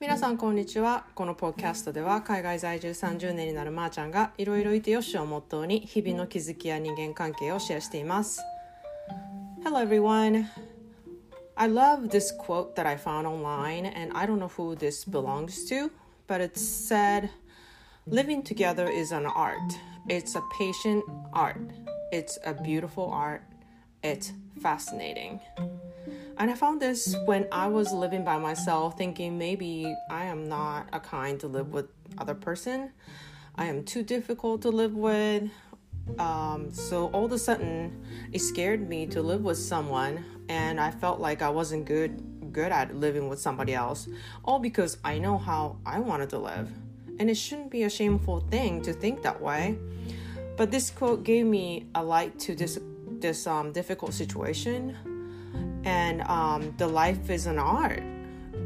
皆さんこんにちはこのポッドキャストでは海外在住30年になるまーちゃんがいろいろいてよしをモットーに日々の気づきや人間関係をシェアしています Hello everyone I love this quote that I found online and I don't know who this belongs to but it said living together is an art it's a patient art it's a beautiful art it's fascinating And I found this when I was living by myself, thinking maybe I am not a kind to live with other person. I am too difficult to live with. Um, so all of a sudden, it scared me to live with someone, and I felt like I wasn't good good at living with somebody else, all because I know how I wanted to live. And it shouldn't be a shameful thing to think that way. But this quote gave me a light to this this um, difficult situation and um, the life is an art.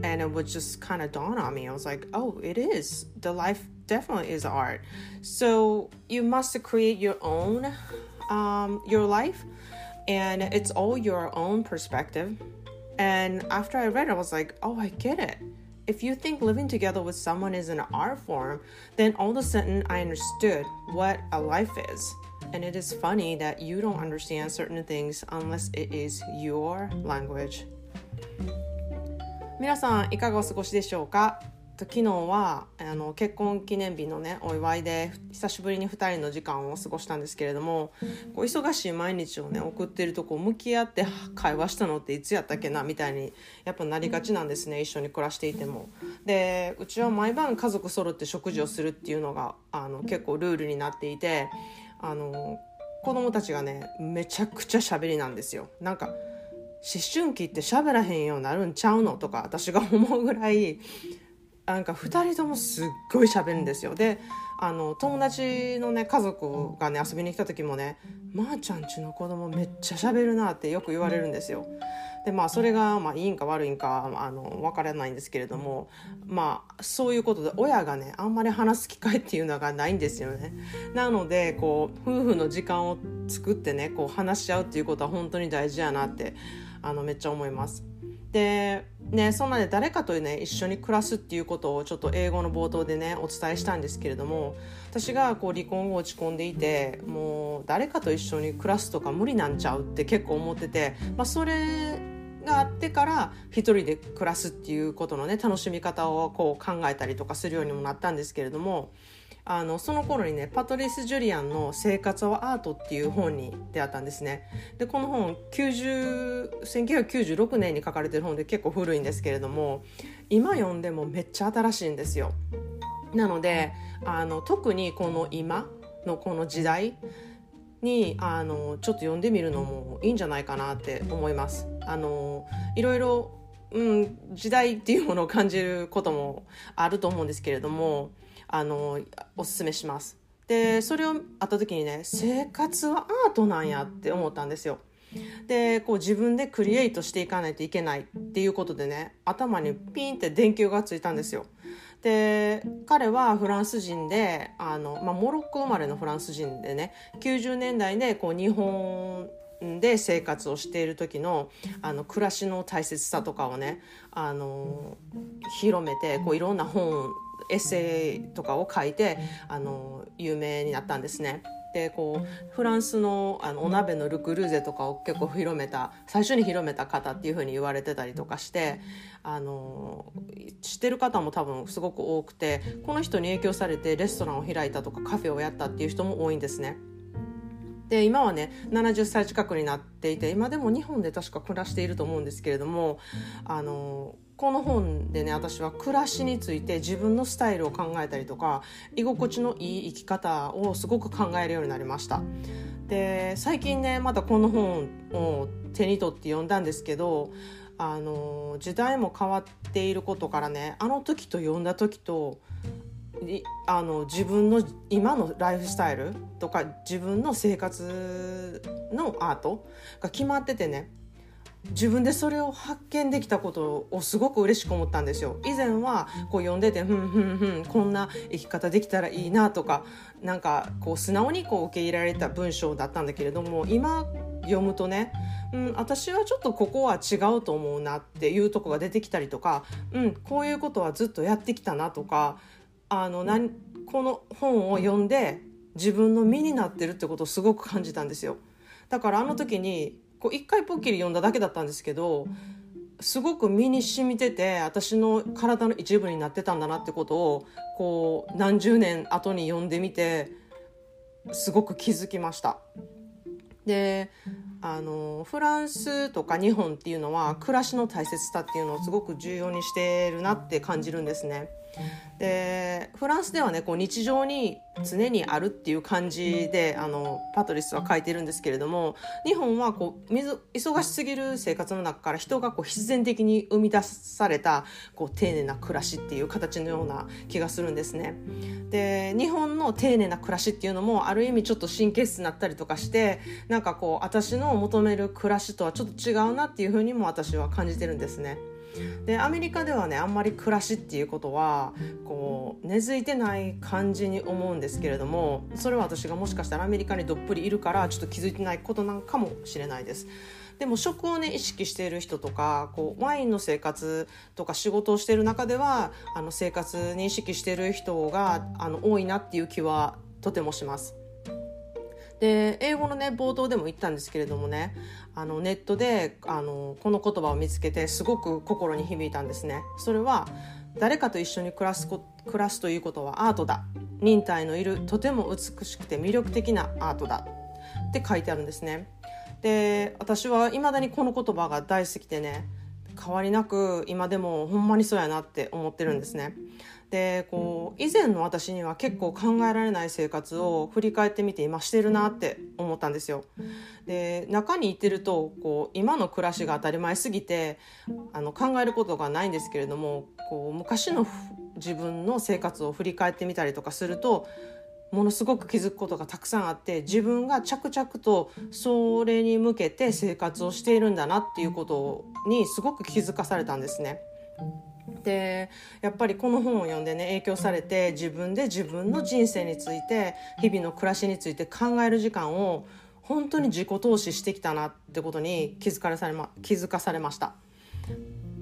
And it would just kind of dawn on me. I was like oh it is. The life definitely is art. So you must create your own um, your life. And it's all your own perspective. And after i read it, i was like oh i get it if you think living together with someone is an art form then all of a sudden i understood what a life is and it is funny that you don't understand certain things unless it is your language. 皆さんいかがお過ごしでしょうか 昨日はあの結婚記念日のねお祝いで久しぶりに2人の時間を過ごしたんですけれどもこう忙しい毎日をね送ってるとこう向き合って会話したのっていつやったっけなみたいにやっぱなりがちなんですね一緒に暮らしていても。でうちは毎晩家族揃って食事をするっていうのがあの結構ルールになっていてあの子供たちがねめちゃくちゃ喋りなんですよなんか思春期って喋らへんようになるんちゃうのとか私が思うぐらいなんか2人ともすっごい喋るんですよであの友達のね家族がね遊びに来た時もね「まー、あ、ちゃんちの子供めっちゃ喋るな」ってよく言われるんですよ。でまあそれがまあいいんか悪いんかあの分からないんですけれどもまあそういうことで親がねあんまり話す機会っていうのがないんですよね。なのでこう夫婦の時間を作ってねこう話し合うっていうことは本当に大事やなってあのめっちゃ思います。でねそんなね誰かとね一緒に暮らすっていうことをちょっと英語の冒頭でねお伝えしたんですけれども私がこう離婚後落ち込んでいてもう誰かと一緒に暮らすとか無理なんちゃうって結構思ってて、まあ、それがあってから一人で暮らすっていうことのね楽しみ方をこう考えたりとかするようにもなったんですけれどもあのその頃にねパトリス・ジュリアンの「生活はアート」っていう本に出会ったんですね。でこの本90 1996年に書かれてる本で結構古いんですけれども今読んでもめっちゃ新しいんですよ。なのであの特にこの今のこの時代にあのちょっと読んでみるのもいいんじゃないかなって思います。あのいろいろ、うん、時代っていうものを感じることもあると思うんですけれどもあのおすすめします。でそれを会った時にね生活はアートなんやって思ったんですよ。でこう自分でクリエイトしていかないといけないっていうことでね頭にピンって電球がついたんですよ。で彼はフランス人であの、まあ、モロッコ生まれのフランス人でね90年代でこう日本で生活をしている時のあの暮らしの大切さとかをねあの広めてこういろんな本エッセイとかを書いてあの有名になったんですね。でこうフランスのあのお鍋のルクルーゼとかを結構広めた最初に広めた方っていうふうに言われてたりとかしてあの知ってる方も多分すごく多くてこの人に影響されてレストランを開いたとかカフェをやったっていう人も多いんですね。で今はね70歳近くになっていて今でも日本で確か暮らしていると思うんですけれどもあのこの本でね私は暮らしについて自分のスタイルを考えたりとか居心地のいい生き方をすごく考えるようになりました。で最近ねまたこの本を手に取って読んだんですけどあの時代も変わっていることからねあの時と読んだ時とあの自分の今のライフスタイルとか自分の生活のアートが決まっててね自分でそれを発見できたことをすごく嬉しく思ったんですよ以前はこう読んでて「ふんふんふんこんな生き方できたらいいな」とかなんかこう素直にこう受け入れられた文章だったんだけれども今読むとねうん、私はちょっとここは違うと思うなっていうとこが出てきたりとか、うん、こういうことはずっとやってきたなとかあのなこの本を読んで自分の身になってるってことをすごく感じたんですよ。だからあの時にこう一回ポッキリ読んだだけだったんですけどすごく身に染みてて私の体の一部になってたんだなってことをこう何十年後に読んでみてすごく気づきました。であのフランスとか日本っていうのは暮らしの大切さっていうのをすごく重要にしてるなって感じるんですね。でフランスではねこう日常に常にあるっていう感じであのパトリスは書いてるんですけれども日本はこう忙しすぎる生活の中から人がこう必然的に生み出されたこう丁寧な暮らしっていう形のような気がするんですね。で日本の丁寧な暮らしっていうのもある意味ちょっと神経質になったりとかしてなんかこう私の求める暮らしとはちょっと違うなっていうふうにも私は感じてるんですね。でアメリカではねあんまり暮らしっていうことはこう根付いてない感じに思うんですけれどもそれは私がもしかしたらアメリカにどっぷりいるからちょっと気づいてないことなんかもしれないです。でも食をね意識している人とかこうワインの生活とか仕事をしている中ではあの生活に意識している人があの多いなっていう気はとてもします。で英語のね冒頭でも言ったんですけれどもねあのネットであのこの言葉を見つけてすごく心に響いたんですね。それは誰かと一緒に暮らす暮らすということはアートだ忍耐のいるとても美しくて魅力的なアートだって書いてあるんですね。で私はいまだにこの言葉が大好きでね変わりなく今でもほんまにそうやなって思ってるんですね。でこう以前の私には結構考えられない生活を振り返ってみて今してるなって思ったんですよ。で中に行ってるとこう今の暮らしが当たり前すぎてあの考えることがないんですけれどもこう昔の自分の生活を振り返ってみたりとかするとものすごく気づくことがたくさんあって自分が着々とそれに向けて生活をしているんだなっていうことにすごく気づかされたんですね。でやっぱりこの本を読んでね影響されて自分で自分の人生について日々の暮らしについて考える時間を本当に自己投資してきたなってことに気づかされま気づかされました。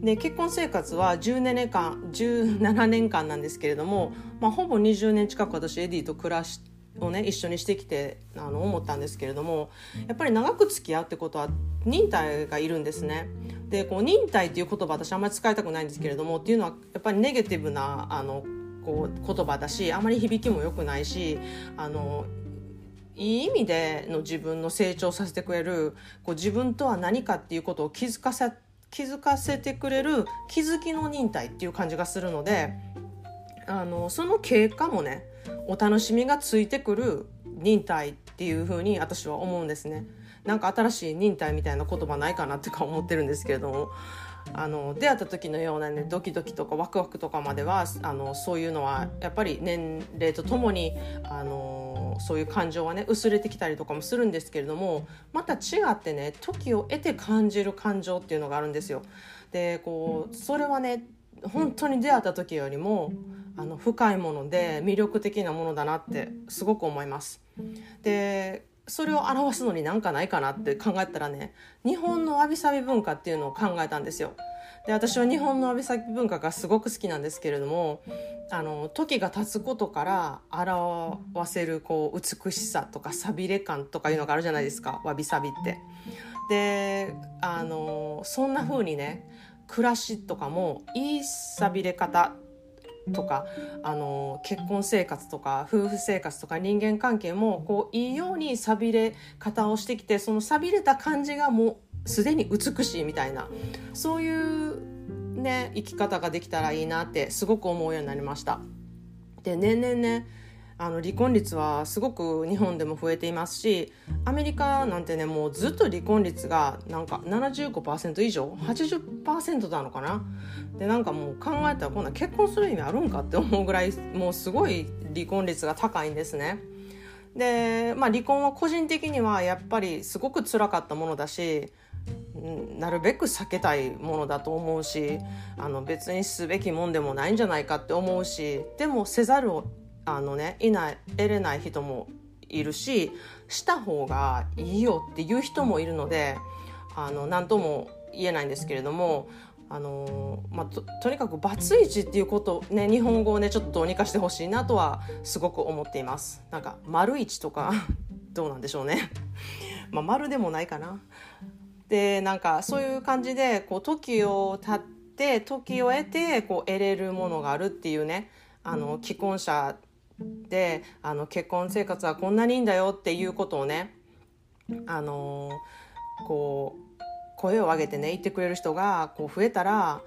で結婚生活は17年間17年間なんですけれども、まあ、ほぼ20年近く私エディと暮らしをね一緒にしてきてあの思ったんですけれどもやっぱり長く付き合うってことは忍耐がいるんですね。でこう忍耐っていう言葉私あんまり使いたくないんですけれどもっていうのはやっぱりネガティブなあのこう言葉だしあまり響きも良くないしあのいい意味での自分の成長させてくれるこう自分とは何かっていうことを気づかせ気づかせてくれる気づきの忍耐っていう感じがするのであのその経過もねお楽しみがついてくる忍耐っていうふうに私は思うんですね。なんか新しい忍耐みたいな言葉ないかなってか思ってるんですけれどもあの出会った時のようなねドキドキとかワクワクとかまではあのそういうのはやっぱり年齢とともにあのそういう感情はね薄れてきたりとかもするんですけれどもまた違ってね時を得て感じる感情っていうのがあるんですよ。でこうそれはね本当に出会った時よりもあの深いもので魅力的なものだなってすごく思います。でそれを表すのになんかないかなって考えたらね日本のわびさび文化っていうのを考えたんですよ。で私は日本のわびさび文化がすごく好きなんですけれどもあの時が経つことから表せるこう美しさとかさびれ感とかいうのがあるじゃないですかわびさびって。であのそんな風にね暮らしとかもいいさびれ方とかあの結婚生活とか夫婦生活とか人間関係もこういいようにさびれ方をしてきてそのさびれた感じがもうすでに美しいみたいなそういうね生き方ができたらいいなってすごく思うようになりました。で年々ねあの離婚率はすごく日本でも増えていますしアメリカなんてねもうずっと離婚率がなんか75%以上80%なのかな？でなんかもう考えたらこんな結婚する意味あるんかって思うぐらいもうすごい離婚率が高いんですね。で、まあ、離婚は個人的にはやっぱりすごく辛かったものだしなるべく避けたいものだと思うしあの別にすべきもんでもないんじゃないかって思うしでもせざるをあのねいない得れない人もいるしした方がいいよっていう人もいるのであの何とも言えないんですけれどもあのまあ、ととにかくバツイチっていうことね日本語をねちょっとどうにかしてほしいなとはすごく思っています。なんか丸一とか どうなんでしょうね。まあ丸でもないかな。でなんかそういう感じでこう時を経って時を得てこう得れるものがあるっていうねあの既婚者であの結婚生活はこんなにいいんだよっていうことをねあのこう声を上げてね言ってくれる人がこう増えたら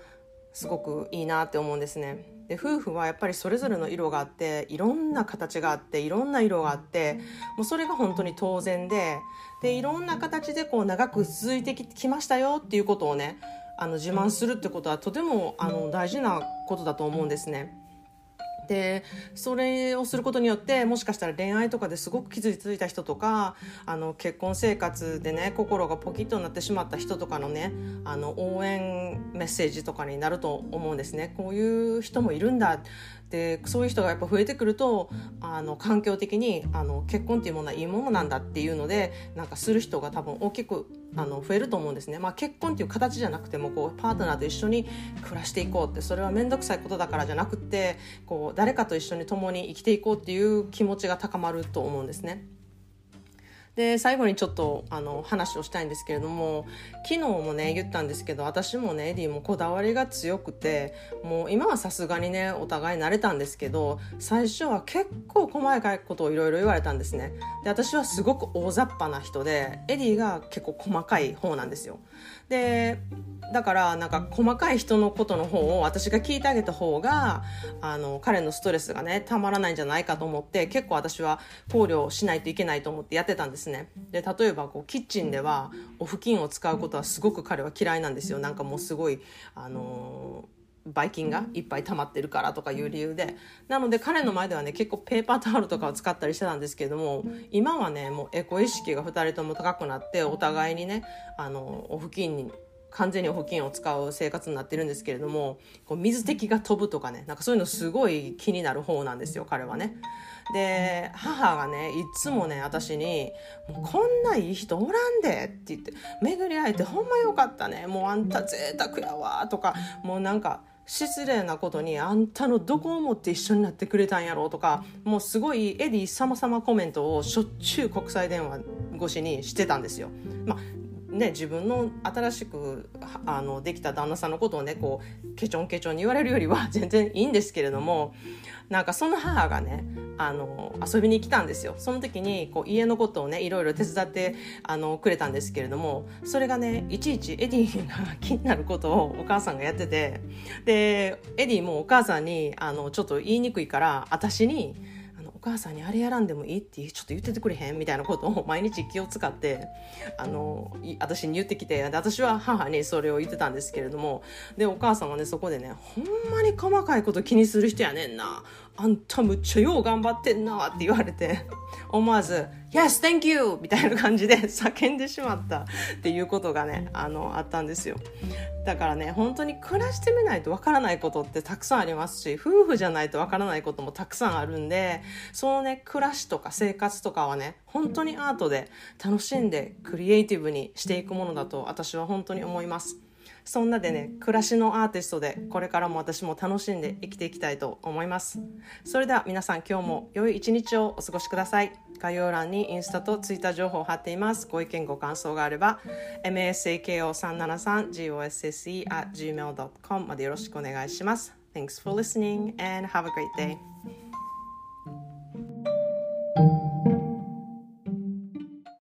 すごくいいなって思うんですね。で夫婦はやっぱりそれぞれの色があっていろんな形があっていろんな色があってもうそれが本当に当然ででいろんな形でこう長く続いてきましたよっていうことをねあの自慢するってことはとてもあの大事なことだと思うんですね。でそれをすることによってもしかしたら恋愛とかですごく傷ついた人とかあの結婚生活でね心がポキッとなってしまった人とかのねあの応援メッセージとかになると思うんですね。こういう人もいるんだ。でそういう人がやっぱ増えてくるとあの環境的にあの結婚っていうものはいいものなんだっていうのでなんかする人が多分大きくあの増えると思うんですね、まあ、結婚っていう形じゃなくてもこうパートナーと一緒に暮らしていこうってそれは面倒くさいことだからじゃなくってこう誰かと一緒に共に生きていこうっていう気持ちが高まると思うんですね。で最後にちょっとあの話をしたいんですけれども昨日もね言ったんですけど私もねエディもこだわりが強くてもう今はさすがにねお互い慣れたんですけど最初は結構細かいことをいろいろ言われたんですね。で私はすごく大雑把な人でエディが結構細かい方なんですよ。でだからなんか細かい人のことの方を私が聞いてあげた方があの彼のストレスがねたまらないんじゃないかと思って結構私は考慮しないといけないと思ってやってたんです。ね。で例えばこうキッチンではお布巾を使うことはすごく彼は嫌いなんですよ。なんかもうすごいあのばい菌がいっぱい溜まってるからとかいう理由で。なので彼の前ではね結構ペーパータオルとかを使ったりしてたんですけども今はねもうエコ意識が2人とも高くなってお互いにねあのお布巾完全にお布巾を使う生活になってるんですけれどもこう水滴が飛ぶとかねなんかそういうのすごい気になる方なんですよ彼はね。で母がねいつもね私に「もうこんないい人おらんで」って言って「巡り会えてほんまよかったねもうあんた贅沢やわ」とかもうなんか失礼なことにあんたのどこをもって一緒になってくれたんやろうとかもうすごいエディ様々コメントをしょっちゅう国際電話越しにしてたんですよ。まあね、自分の新しくあのできた旦那さんのことをねこうケチョンケチョンに言われるよりは 全然いいんですけれどもなんかその母がねあの遊びに来たんですよ。その時にこう家のことをねいろいろ手伝ってあのくれたんですけれどもそれがねいちいちエディが気になることをお母さんがやっててでエディもお母さんにあのちょっと言いにくいから私にお母さんにあれやらんでもいいってちょっと言っててくれへんみたいなことを毎日気を使ってあの私に言ってきて私は母にそれを言ってたんですけれどもでお母さんはねそこでねほんまに細かいこと気にする人やねんな。あんたむっちゃよう頑張ってんなって言われて思わず Yes, thank you! みたいな感じで 叫んでしまったっていうことがねあのあったんですよ。だからね本当に暮らしてみないとわからないことってたくさんありますし夫婦じゃないとわからないこともたくさんあるんでそのね暮らしとか生活とかはね本当にアートで楽しんでクリエイティブにしていくものだと私は本当に思いますそんなでね暮らしのアーティストでこれからも私も楽しんで生きていきたいと思います。それでは皆さん今日も良い一日をお過ごしください。概要欄にインスタとツイッター情報を貼っています。ご意見ご感想があれば masako373gosse at gmail.com までよろしくお願いします。Thanks for listening and have a great day